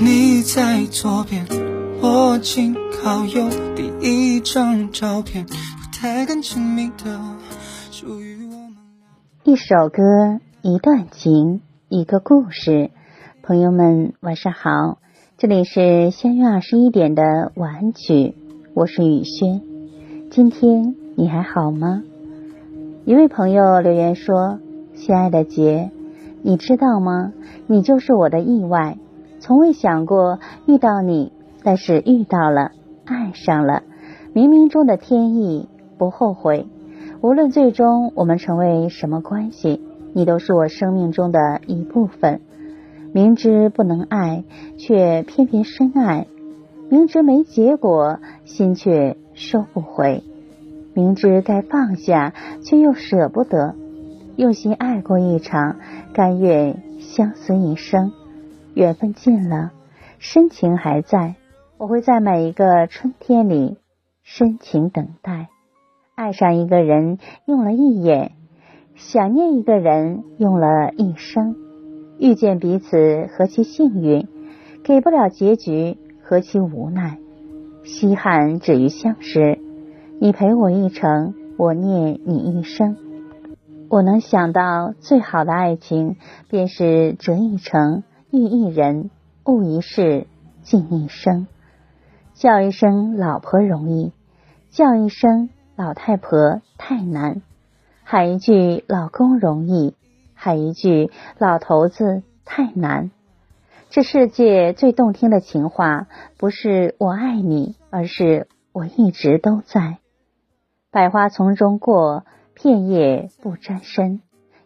你在左边，我紧靠右，第一张照片，不太敢亲密的，属于我们。一首歌，一段情，一个故事。朋友们，晚上好，这里是相约二十一点的晚安曲，我是雨轩。今天你还好吗？一位朋友留言说：“亲爱的杰，你知道吗？你就是我的意外。”从未想过遇到你，但是遇到了，爱上了，冥冥中的天意，不后悔。无论最终我们成为什么关系，你都是我生命中的一部分。明知不能爱，却偏偏深爱；明知没结果，心却收不回；明知该放下，却又舍不得。用心爱过一场，甘愿相思一生。缘分尽了，深情还在。我会在每一个春天里深情等待。爱上一个人用了一眼，想念一个人用了一生。遇见彼此何其幸运，给不了结局何其无奈。稀罕止于相识，你陪我一程，我念你一生。我能想到最好的爱情，便是这一程。遇一人，误一世，尽一生。叫一声老婆容易，叫一声老太婆太难。喊一句老公容易，喊一句老头子太难。这世界最动听的情话，不是我爱你，而是我一直都在。百花丛中过，片叶不沾身。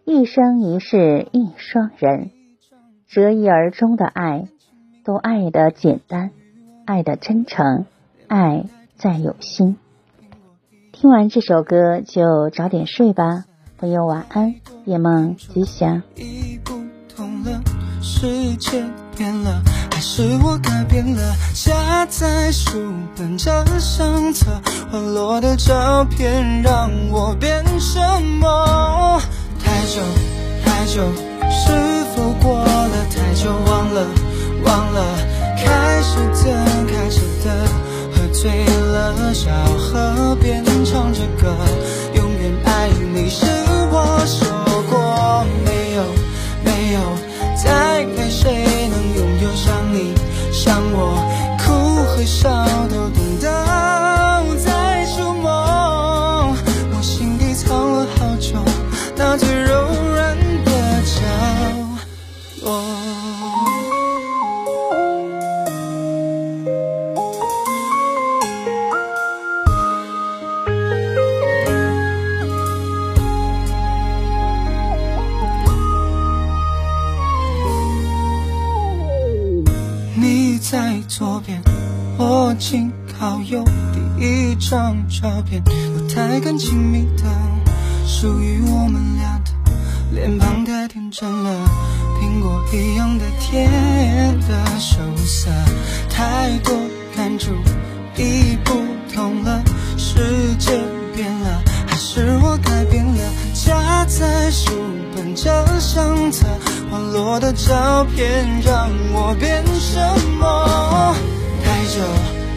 一生一世一双人。择一而终的爱，都爱的简单，爱的真诚，爱在有心。听完这首歌就早点睡吧，朋友晚安，夜梦吉祥。已不同了，世界变了，还是我改变了？夹在书本这相册，滑落的照片让我变什么？太久太久，醉了，小河边唱着歌，永远爱你是我说过，没有，没有，再没谁能拥有像你，像我，哭和笑都在左边，我紧靠右，第一张照片，不太敢亲密的，属于我们俩的，脸庞太天真了，苹果一样的甜的羞涩，太多感触已不落的照片让我变什么？太久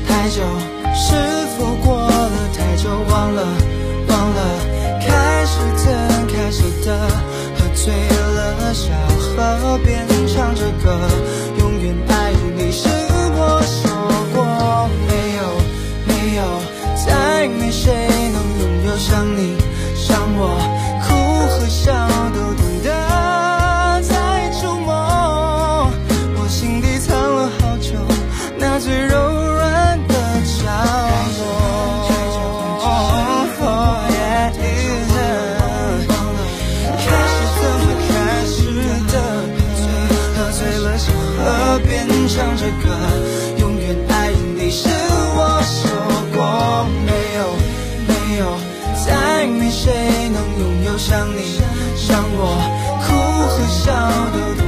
太久，是否过了太久？忘了忘了，开始怎开始的，喝醉了，小河边唱着歌，醉了，小河边唱着歌，永远爱你是我说过，没有没有，再没谁能拥有像你像我，哭和笑都。